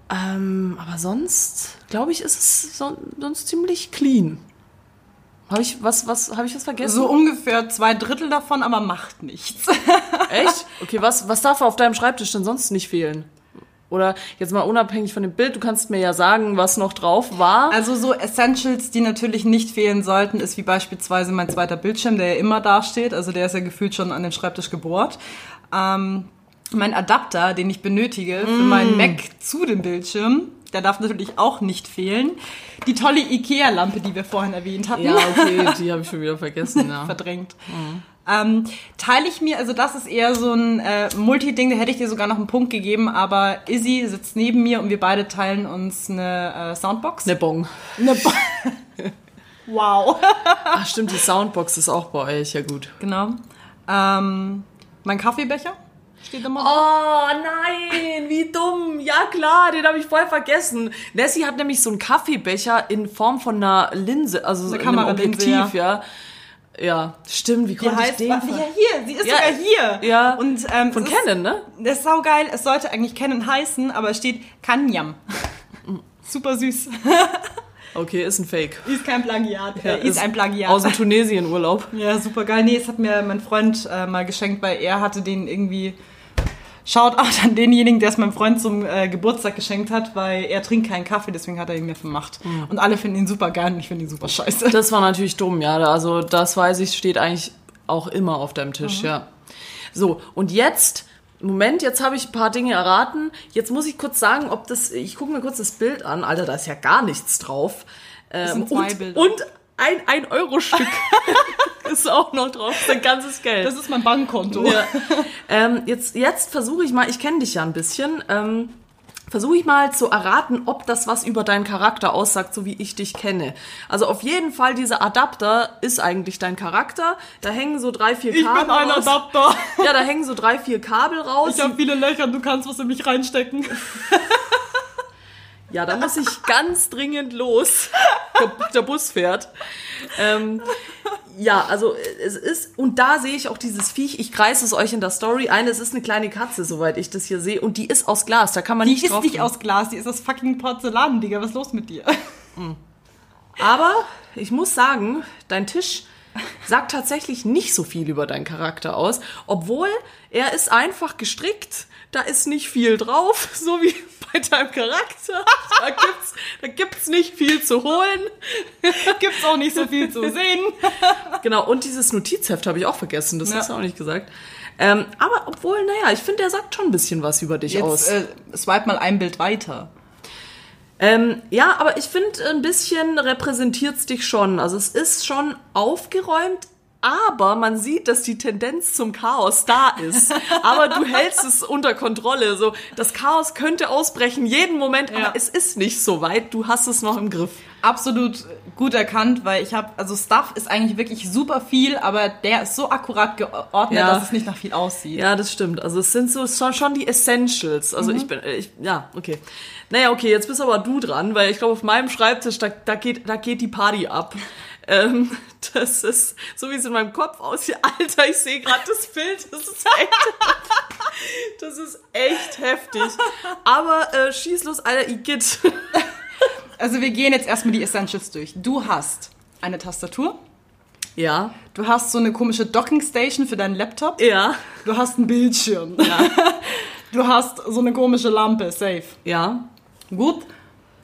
Ähm, aber sonst, glaube ich, ist es so, sonst ziemlich clean. Habe ich was, was, habe ich was vergessen? So ungefähr zwei Drittel davon, aber macht nichts. [LAUGHS] Echt? Okay, was, was darf auf deinem Schreibtisch denn sonst nicht fehlen? Oder jetzt mal unabhängig von dem Bild, du kannst mir ja sagen, was noch drauf war. Also so Essentials, die natürlich nicht fehlen sollten, ist wie beispielsweise mein zweiter Bildschirm, der ja immer dasteht. Also der ist ja gefühlt schon an den Schreibtisch gebohrt. Ähm, mein Adapter, den ich benötige für meinen Mac zu dem Bildschirm, der darf natürlich auch nicht fehlen. Die tolle Ikea-Lampe, die wir vorhin erwähnt hatten. ja, okay, [LAUGHS] die habe ich schon wieder vergessen, ja. verdrängt. Ähm, teile ich mir, also das ist eher so ein äh, Multi-Ding, da hätte ich dir sogar noch einen Punkt gegeben, aber Izzy sitzt neben mir und wir beide teilen uns eine äh, Soundbox. Ne Bon. Eine Bo- [LAUGHS] wow. [LAUGHS] Ach stimmt, die Soundbox ist auch bei euch, ja gut. genau. Ähm, mein Kaffeebecher steht immer. Oh nein, wie dumm. Ja klar, den habe ich voll vergessen. Nessie hat nämlich so einen Kaffeebecher in Form von einer Linse, also so Eine in einem Objektiv, ja. ja. Stimmt, wie Die konnte ich den ja ver- hier, sie ist Ja, sogar hier. ja. Und ähm, Von ist- Canon, ne? Das ist saugeil. Es sollte eigentlich Canon heißen, aber es steht Kanyam. [LAUGHS] Super süß. Okay, ist ein Fake. Ist kein Plagiat. Ja, äh, ist, ein Plagiat. Aus dem Tunesien-Urlaub. Ja, super geil. Nee, es hat mir mein Freund äh, mal geschenkt, weil er hatte den irgendwie. Schaut auch an denjenigen, der es meinem Freund zum äh, Geburtstag geschenkt hat, weil er trinkt keinen Kaffee, deswegen hat er ihn mir vermacht. Und alle finden ihn super geil und ich finde ihn super scheiße. Das war natürlich dumm, ja. Also das weiß ich, steht eigentlich auch immer auf deinem Tisch, ja. So, und jetzt, Moment, jetzt habe ich ein paar Dinge erraten. Jetzt muss ich kurz sagen, ob das, ich gucke mir kurz das Bild an. Alter, da ist ja gar nichts drauf. Ähm, sind zwei und, Bilder. Und ein 1-Euro-Stück [LAUGHS] ist auch noch drauf. Das ist ein ganzes Geld. Das ist mein Bankkonto. Ja. ähm, jetzt jetzt versuche ich mal, ich kenne dich ja ein bisschen. Ähm, versuche ich mal zu erraten, ob das was über deinen Charakter aussagt, so wie ich dich kenne. Also auf jeden Fall, dieser Adapter ist eigentlich dein Charakter. Da hängen so drei, vier Ich Kabel bin ein raus. Adapter. Ja, da hängen so drei, vier Kabel raus. Ich habe viele Löcher, du kannst was in mich reinstecken. [LAUGHS] Ja, da muss ich ganz dringend los. Der, der Bus fährt. Ähm, ja, also es ist, und da sehe ich auch dieses Viech, ich kreise es euch in der Story ein, es ist eine kleine Katze, soweit ich das hier sehe, und die ist aus Glas, da kann man Die nicht ist drauf nicht gehen. aus Glas, die ist aus fucking Porzellan, Digga. Was ist los mit dir? Aber ich muss sagen, dein Tisch sagt tatsächlich nicht so viel über deinen Charakter aus, obwohl er ist einfach gestrickt, da ist nicht viel drauf, [LAUGHS] so wie bei deinem Charakter. Da gibt's, da gibt's nicht viel zu holen. [LAUGHS] Gibt's auch nicht so viel zu sehen. Genau, und dieses Notizheft habe ich auch vergessen, das Ja. hast du auch nicht gesagt. Ähm, aber obwohl, naja, ich finde, der sagt schon ein bisschen was über dich aus. Jetzt äh, swipe mal ein Bild weiter. Ähm, ja, aber ich finde, ein bisschen repräsentiert's dich schon. Also es ist schon aufgeräumt, aber man sieht, dass die Tendenz zum Chaos da ist. Aber du hältst es unter Kontrolle. So, das Chaos könnte ausbrechen jeden Moment, Ja. aber es ist nicht so weit. Du hast es noch im Griff. Absolut gut erkannt, weil ich habe, also Stuff ist eigentlich wirklich super viel, aber der ist so akkurat geordnet, Ja. dass es nicht nach viel aussieht. Ja, das stimmt. Also es sind so schon, die Essentials. Also ich bin, äh, ich, ja, okay. Naja, okay, jetzt bist aber du dran, weil ich glaube, auf meinem Schreibtisch, da, da, geht, da geht die Party ab. Ähm, [LAUGHS] das ist, so wie es in meinem Kopf aussieht, [LAUGHS] Alter, ich sehe gerade das Bild, das ist echt, das ist echt heftig. Aber äh, schieß los, Alter, Igitt. [LAUGHS] Also wir gehen jetzt erstmal die Essentials durch. Du hast eine Tastatur, Ja, du hast so eine komische Docking Station für deinen Laptop, ja, du hast einen Bildschirm, du hast so eine komische Lampe, safe. ja, Gut,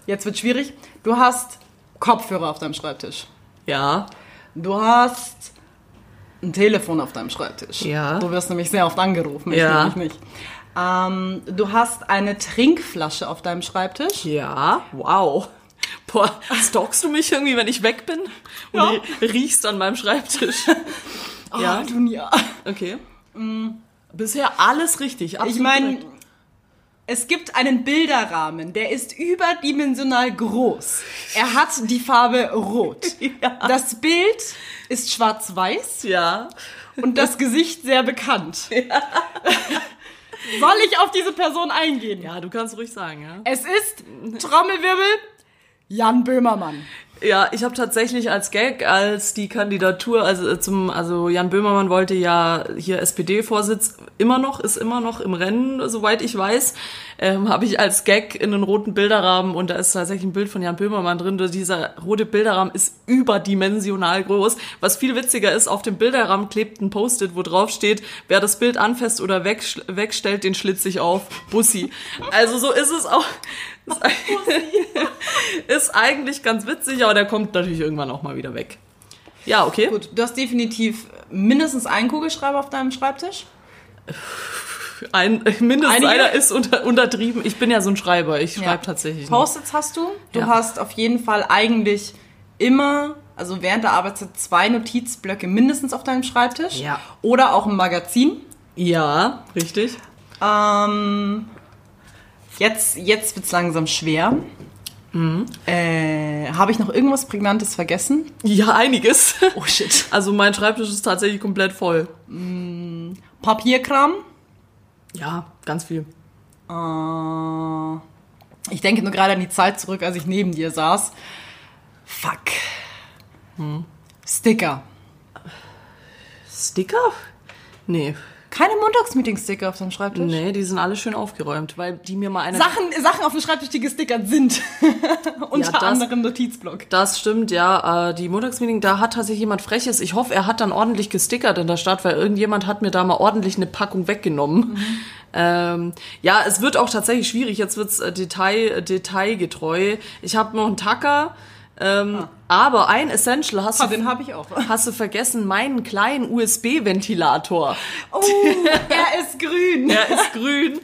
jetzt wird schwierig. Du hast Kopfhörer auf deinem Schreibtisch. Ja, Du hast ein Telefon auf deinem Schreibtisch. Ja. Du wirst nämlich sehr oft angerufen, ich Ja. nicht. Ähm, du hast eine Trinkflasche auf deinem Schreibtisch. ja, wow. Boah, stalkst du mich irgendwie, wenn ich weg bin? Und Ja. riechst an meinem Schreibtisch? [LAUGHS] Ja. Ja. Dunja. Okay. Bisher alles richtig. Ich absolut meine, korrekt. Es gibt einen Bilderrahmen, der ist überdimensional groß. Er hat die Farbe rot. [LAUGHS] Ja. Das Bild ist schwarz-weiß Ja. und das Gesicht sehr bekannt. [LAUGHS] Soll ich auf diese Person eingehen? Ja, du kannst ruhig sagen, ja. Es ist Trommelwirbel Jan Böhmermann. Ja, ich habe tatsächlich als Gag, als die Kandidatur, also äh, zum, also Jan Böhmermann wollte ja hier SPD-Vorsitz immer noch, ist immer noch im Rennen, soweit ich weiß, ähm, habe ich als Gag in einen roten Bilderrahmen und da ist tatsächlich ein Bild von Jan Böhmermann drin. Dieser rote Bilderrahmen ist überdimensional groß. Was viel witziger ist, auf dem Bilderrahmen klebt ein Post-it, wo drauf steht, wer das Bild anfasst oder wegstellt, den schlitz ich auf. Bussi. Also so ist es auch. Ist, [LAUGHS] [LAUGHS] ist eigentlich ganz witzig, aber der kommt natürlich irgendwann auch mal wieder weg. Ja, okay. Gut, du hast definitiv mindestens einen Kugelschreiber auf deinem Schreibtisch. [LAUGHS] Ein, mindestens Einige? einer ist unter, untertrieben. Ich bin ja so ein Schreiber. Ich schreibe tatsächlich. Noch. Post-its hast du. Du Ja. hast auf jeden Fall eigentlich immer, also während der Arbeitszeit, zwei Notizblöcke mindestens auf deinem Schreibtisch. Ja. Oder auch ein Magazin. Ja, richtig. Ähm, jetzt jetzt wird es langsam schwer. Mhm. Äh, Habe ich noch irgendwas Prägnantes vergessen? Ja, einiges. Oh shit. [LAUGHS] Also mein Schreibtisch ist tatsächlich komplett voll. Papierkram. Ja, ganz viel. Äh, ich denke nur gerade an die Zeit zurück, als ich neben dir saß. Fuck. Hm. Sticker. Sticker? Nee. Keine Montagsmeeting-Sticker auf deinem Schreibtisch? Nee, die sind alle schön aufgeräumt, weil die mir mal eine. Sachen, Sachen auf dem Schreibtisch, die gestickert sind. [LAUGHS] Unter das- anderem Notizblock. Das stimmt, ja. Äh, die Montagsmeeting, da hat tatsächlich jemand Freches. Ich hoffe, er hat dann ordentlich gestickert in der Stadt, weil irgendjemand hat mir da mal ordentlich eine Packung weggenommen. Ähm, ja, es wird auch tatsächlich schwierig. Jetzt wird's äh, Detail, detailgetreu. Ich habe noch einen Tacker, ähm, aber ein Essential hast Ah, du, den habe ich auch. hast du vergessen, meinen kleinen USB-Ventilator. Oh, er ist grün. Der ist grün.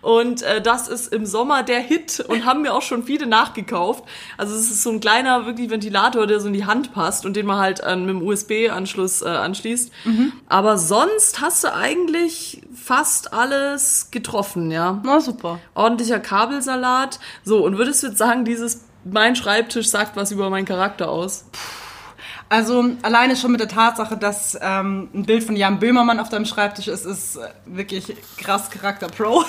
Und äh, das ist im Sommer der Hit und haben mir auch schon viele nachgekauft. Also es ist so ein kleiner wirklich Ventilator, der so in die Hand passt und den man halt äh, mit dem USB-Anschluss äh, anschließt. Aber sonst hast du eigentlich fast alles getroffen, ja. Na super. Ordentlicher Kabelsalat. So, und würdest du jetzt sagen, dieses mein Schreibtisch sagt was über meinen Charakter aus? Also alleine schon mit der Tatsache, dass ähm, ein Bild von Jan Böhmermann auf deinem Schreibtisch ist, ist äh, wirklich krass Charakter Pro.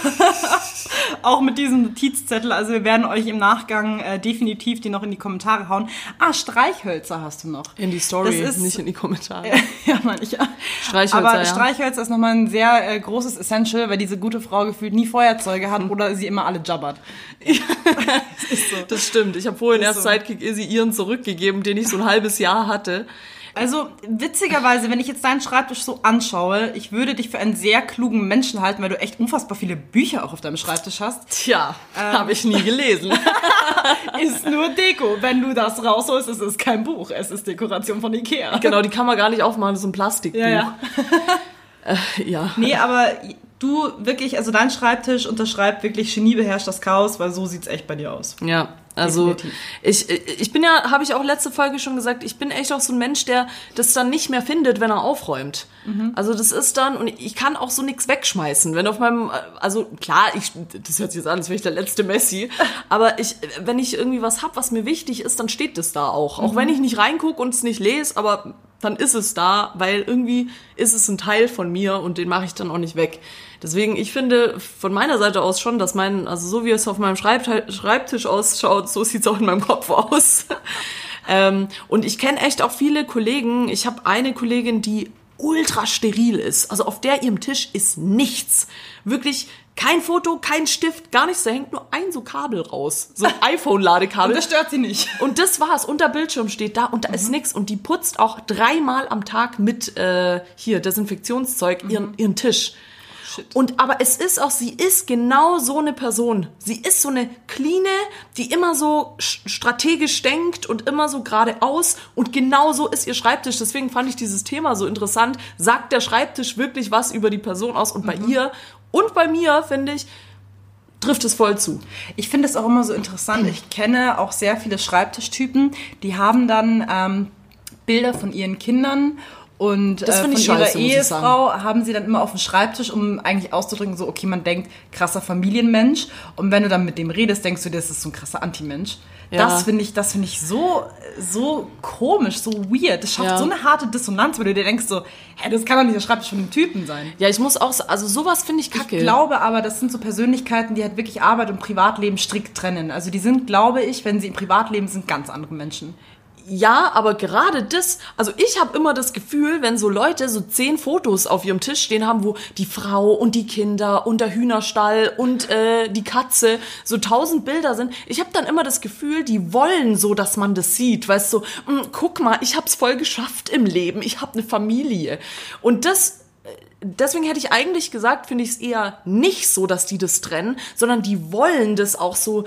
[LAUGHS] Auch mit diesem Notizzettel. Also wir werden euch im Nachgang äh, definitiv die noch in die Kommentare hauen. Ah, Streichhölzer hast du noch. In die Story, Das ist- nicht in die Kommentare. [LAUGHS] ja, meine ich ja. Streichhölzer, Aber ja. Streichhölzer ist nochmal ein sehr äh, großes Essential, weil diese gute Frau gefühlt nie Feuerzeuge hat [LAUGHS] oder sie immer alle jabbert. Das stimmt. Ich habe vorhin Ist erst so. Sidekick Izzy ihren zurückgegeben, den ich so ein halbes Jahr hatte. Also witzigerweise, wenn ich jetzt deinen Schreibtisch so anschaue, ich würde dich für einen sehr klugen Menschen halten, weil du echt unfassbar viele Bücher auch auf deinem Schreibtisch hast. Tja, Ähm. habe ich nie gelesen. [LAUGHS] Ist nur Deko. Wenn du das rausholst, ist es kein Buch. Es ist Dekoration von Ikea. genau, die kann man gar nicht aufmachen, das ist ein Plastikbuch. Ja, ja. [LAUGHS] ja. Nee, aber du wirklich, also dein Schreibtisch unterschreibt wirklich Genie beherrscht das Chaos, weil so sieht's echt bei dir aus. Ja, also Definitiv. ich, ich bin ja, habe ich auch letzte Folge schon gesagt, ich bin echt auch so ein Mensch, der das dann nicht mehr findet, wenn er aufräumt. Also das ist dann, und ich kann auch so nichts wegschmeißen. Wenn auf meinem, also klar, ich, das hört sich jetzt an, als wäre ich der letzte Messi, [LAUGHS] aber ich, wenn ich irgendwie was hab, was mir wichtig ist, dann steht das da auch. Auch wenn ich nicht reingucke und es nicht lese, aber dann ist es da, weil irgendwie ist es ein Teil von mir und den mache ich dann auch nicht weg. Deswegen, ich finde von meiner Seite aus schon, dass mein, also so wie es auf meinem Schreibt Schreibtisch ausschaut, so sieht's auch in meinem Kopf aus. [LAUGHS] ähm, und ich kenne echt auch viele Kollegen. Ich habe eine Kollegin, die ultra steril ist. Also auf der ihrem Tisch ist nichts. Wirklich kein Foto, kein Stift, gar nichts. Da hängt nur ein so Kabel raus. So ein [LAUGHS] iPhone-Ladekabel. Und das stört sie nicht. Und das war's. Und der Bildschirm steht da und da ist nix. Und die putzt auch dreimal am Tag mit äh, hier Desinfektionszeug ihren, ihren Tisch. Und aber es ist auch, sie ist genau so eine Person. Sie ist so eine Cleane, die immer so sch- strategisch denkt und immer so geradeaus. Und genau so ist ihr Schreibtisch. Deswegen fand ich dieses Thema so interessant. Sagt der Schreibtisch wirklich was über die Person aus? Und bei ihr und bei mir, finde ich, trifft es voll zu. Ich finde es auch immer so interessant. Ich kenne auch sehr viele Schreibtischtypen, die haben dann ähm, Bilder von ihren Kindern und Das äh, von ich ihrer scheiße, Ehefrau haben sie dann immer auf dem Schreibtisch, um eigentlich auszudrücken, so, okay, man denkt, krasser Familienmensch. Und wenn du dann mit dem redest, denkst du dir, das ist so ein krasser Antimensch. Ja. Das finde ich, das finde ich so, so komisch, so weird. Das schafft Ja. so eine harte Dissonanz, weil du dir denkst so, hä, das kann doch nicht der Schreibtisch von dem Typen sein. Ja, ich muss auch, also sowas finde ich kacke. Ich glaube aber, das sind so Persönlichkeiten, die halt wirklich Arbeit und Privatleben strikt trennen. Also die sind, glaube ich, wenn sie im Privatleben sind, ganz andere Menschen. Ja, aber gerade das, also ich habe immer das Gefühl, wenn so Leute so zehn Fotos auf ihrem Tisch stehen haben, wo die Frau und die Kinder und der Hühnerstall und äh, die Katze so tausend Bilder sind, ich habe dann immer das Gefühl, die wollen so, dass man das sieht, weißt du, so, "Mm, guck mal, ich hab's voll geschafft im Leben, ich habe eine Familie. Und das Deswegen hätte ich eigentlich gesagt, finde ich es eher nicht so, dass die das trennen, sondern die wollen das auch so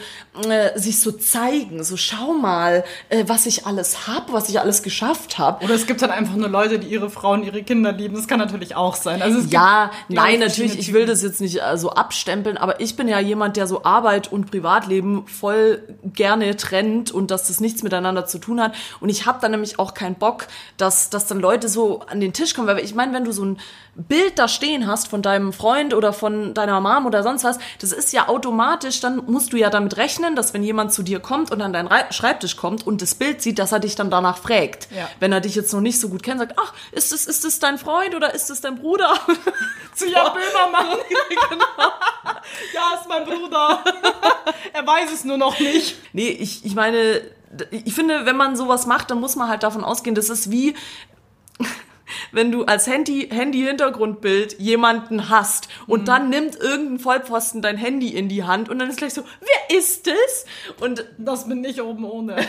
äh, sich so zeigen. So schau mal, äh, was ich alles hab, was ich alles geschafft habe. Oder es gibt halt einfach nur Leute, die ihre Frauen, ihre Kinder lieben. Das kann natürlich auch sein. Also es Ja, nein, natürlich, ich will das jetzt nicht äh, so abstempeln, aber ich bin ja jemand, der so Arbeit und Privatleben voll gerne trennt und dass das nichts miteinander zu tun hat. Und ich habe dann nämlich auch keinen Bock, dass, dass dann Leute so an den Tisch kommen. Weil ich meine, wenn du so ein Bild da stehen hast von deinem Freund oder von deiner Mom oder sonst was, das ist ja automatisch, dann musst du ja damit rechnen, dass wenn jemand zu dir kommt und an deinen Rei- Schreibtisch kommt und das Bild sieht, dass er dich dann danach fragt. Ja. Wenn er dich jetzt noch nicht so gut kennt, sagt, ach, ist das, ist das dein Freund oder ist das dein Bruder? [LAUGHS] zu Jan Böhmermann. [LAUGHS] ja, ist mein Bruder. [LAUGHS] er weiß es nur noch nicht. Nee, ich, ich meine, ich finde, wenn man sowas macht, dann muss man halt davon ausgehen, das ist wie, wenn du als Handy, Handy-Hintergrundbild jemanden hast und dann nimmt irgendein Vollpfosten dein Handy in die Hand und dann ist gleich so, wer ist es? Und Das bin ich oben ohne. [LAUGHS]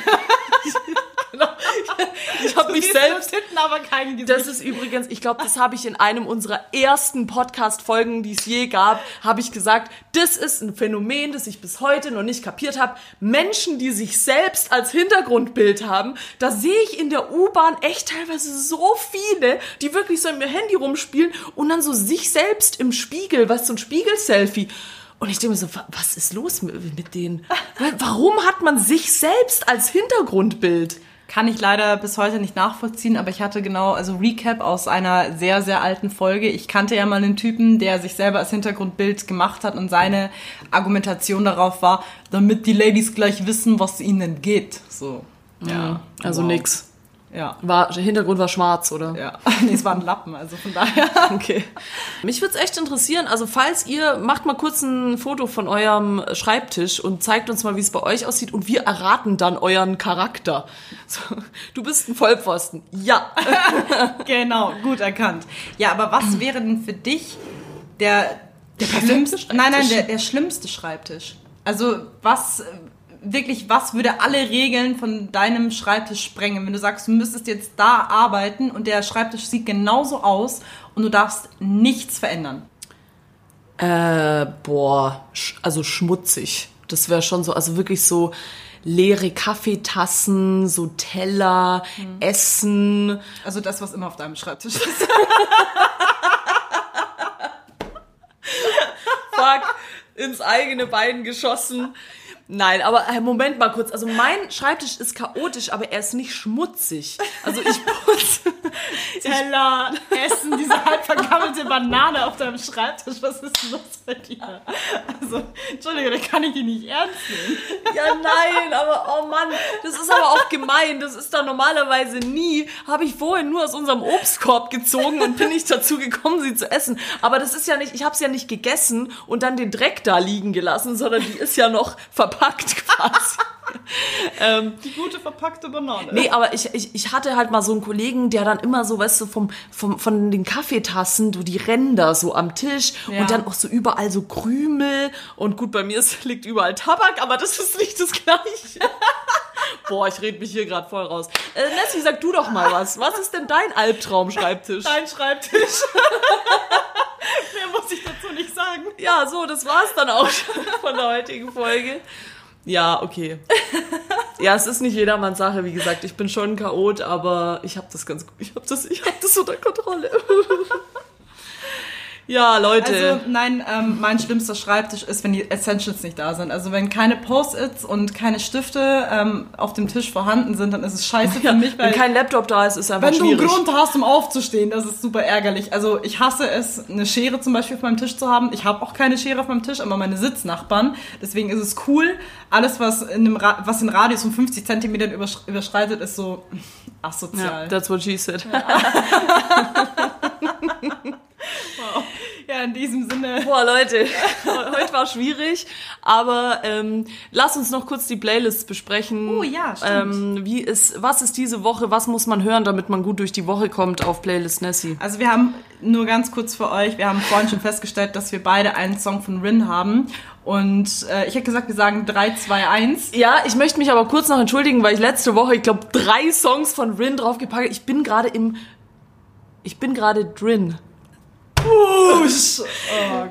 [LAUGHS] ich habe mich selbst hinten aber kein Gesicht. Das ist übrigens, ich glaube, das habe ich in einem unserer ersten Podcast-Folgen, die es je gab, habe ich gesagt, das ist ein Phänomen, das ich bis heute noch nicht kapiert habe. Menschen, die sich selbst als Hintergrundbild haben, da sehe ich in der U-Bahn echt teilweise so viele, die wirklich so ihr Handy rumspielen und dann so sich selbst im Spiegel, was so ein Spiegel-Selfie. Und ich denke mir so, wa- was ist los mit denen? [LAUGHS] Warum hat man sich selbst als Hintergrundbild? Kann ich leider bis heute nicht nachvollziehen, aber ich hatte genau, also Recap aus einer sehr, sehr alten Folge. Ich kannte ja mal einen Typen, der sich selber als Hintergrundbild gemacht hat und seine Argumentation darauf war, damit die Ladies gleich wissen, was ihnen geht. So. Ja. Also Wow. nix. Ja. War, der Hintergrund war schwarz, oder? Ja. [LAUGHS] Nee, es waren Lappen, also von daher. [LAUGHS] Okay. Mich würde es echt interessieren, also falls ihr, macht mal kurz ein Foto von eurem Schreibtisch und zeigt uns mal, wie es bei euch aussieht und wir erraten dann euren Charakter. So, du bist ein Vollpfosten. Ja. [LAUGHS] Genau, gut erkannt. Ja, aber was wäre denn für dich der, der schlimmste, Schreibtisch? nein, nein, der, der schlimmste Schreibtisch? Also was wirklich, was würde alle Regeln von deinem Schreibtisch sprengen, wenn du sagst, du müsstest jetzt da arbeiten und der Schreibtisch sieht genauso aus und du darfst nichts verändern? Äh, boah, also schmutzig. Das wäre schon so, also wirklich so leere Kaffeetassen, so Teller, Essen. Also das, was immer auf deinem Schreibtisch ist. [LAUGHS] Fuck, ins eigene Bein geschossen. Nein, aber äh, Moment mal kurz. Also mein Schreibtisch ist chaotisch, aber er ist nicht schmutzig. Also ich putze. [LAUGHS] Teller, Essen, diese halb vergammelte Banane auf deinem Schreibtisch. Was ist denn los bei dir? Also, Entschuldige, da kann ich dich nicht ernst nehmen. Ja, nein, aber oh Mann, das ist aber auch gemein. Das ist da normalerweise nie. Habe ich vorhin nur aus unserem Obstkorb gezogen und bin nicht dazu gekommen, sie zu essen. Aber das ist ja nicht, ich habe es ja nicht gegessen und dann den Dreck da liegen gelassen, sondern die ist ja noch verpackt quasi. [LAUGHS] ähm, Die gute verpackte Banane. Nee, aber ich, ich, ich hatte halt mal so einen Kollegen, der dann immer so, weißt du, vom, vom, von den Kaffeetassen, du die Ränder so am Tisch Ja. und dann auch so überall so Krümel und gut, bei mir ist, [LAUGHS] liegt überall Tabak, aber das ist nicht das Gleiche. [LAUGHS] Boah, ich rede mich hier gerade voll raus. Äh, Nessie, sag du doch mal was. Was ist denn dein Albtraum-Schreibtisch? Dein Schreibtisch. Ja, so, das war's dann auch [LAUGHS] von der heutigen Folge. Ja, okay. Ja, es ist nicht jedermanns Sache, wie gesagt. Ich bin schon ein Chaot, aber ich habe das ganz gut. Ich habe das, ich hab das unter Kontrolle. [LAUGHS] Ja, Leute. Also, nein, ähm, mein schlimmster Schreibtisch ist, wenn die Essentials nicht da sind. Also, wenn keine Post-its und keine Stifte ähm, auf dem Tisch vorhanden sind, dann ist es scheiße für ja, mich, weil wenn kein Laptop da ist, ist einfach wenn du einen schwierig. Grund hast, um aufzustehen, das ist super ärgerlich. Also, ich hasse es, eine Schere zum Beispiel auf meinem Tisch zu haben. Ich habe auch keine Schere auf meinem Tisch, aber meine Sitznachbarn. Deswegen ist es cool. Alles, was in einem Ra was den Radius von 50 Zentimetern übersch überschreitet, ist so [LAUGHS] asozial. that's what she said. Ja, [LAUGHS] in diesem Sinne. Boah, Leute, [LAUGHS] heute war schwierig, aber ähm, lass uns noch kurz die Playlists besprechen. Oh ja, stimmt. Ähm, wie ist, was ist diese Woche, was muss man hören, damit man gut durch die Woche kommt auf Playlist Nessie? Also wir haben nur ganz kurz für euch, wir haben vorhin schon festgestellt, dass wir beide einen Song von Rin haben. Und äh, ich hätte gesagt, wir sagen 3, 2, 1. Ja, ich möchte mich aber kurz noch entschuldigen, weil ich letzte Woche, ich glaube, drei Songs von Rin draufgepackt habe. Ich bin gerade im. Ich bin gerade drin. Oh,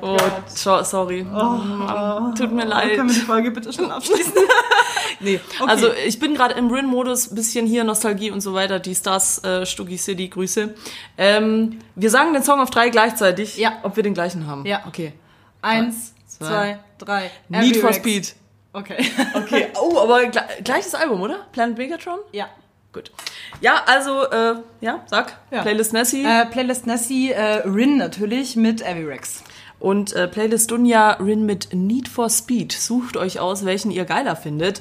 Oh, so- sorry. Mm, Tut mir leid. Können wir die Folge bitte schon abschließen? [LAUGHS] [LAUGHS] Nee, also ich bin gerade im Rin-Modus, bisschen hier Nostalgie und so weiter, die Stars, äh, Stuggy City, Grüße. Ähm, wir sagen den Song auf drei gleichzeitig, Ja. ob wir den gleichen haben. Ja. Okay. Eins, Zwei. zwei, drei. Need for. Speed. Okay. Okay. [LAUGHS] Oh, aber gle gleiches Album, oder? Planet Megatron? ja. Gut. Ja, also, äh, ja, sag. Ja. Playlist Nessie Äh, Playlist Nessie, äh, Rin natürlich mit Avirex. und äh, Playlist Dunja Rin mit Need for Speed. Sucht euch aus, welchen ihr geiler findet.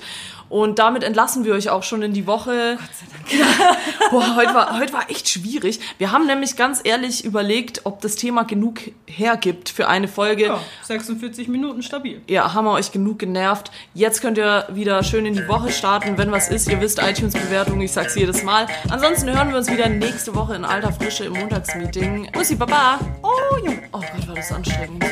Und damit entlassen wir euch auch schon in die Woche. Gott sei Dank. [LAUGHS] Boah, heute war, heute war echt schwierig. Wir haben nämlich ganz ehrlich überlegt, ob das Thema genug hergibt für eine Folge. Ja, 46 Minuten stabil. Ja, haben wir euch genug genervt. Jetzt könnt ihr wieder schön in die Woche starten. Wenn was ist, ihr wisst, iTunes-Bewertung, ich sag's jedes Mal. Ansonsten hören wir uns wieder nächste Woche in alter Frische im Montagsmeeting. Bussi, Baba. Oh, Junge. Oh Gott, war das anstrengend.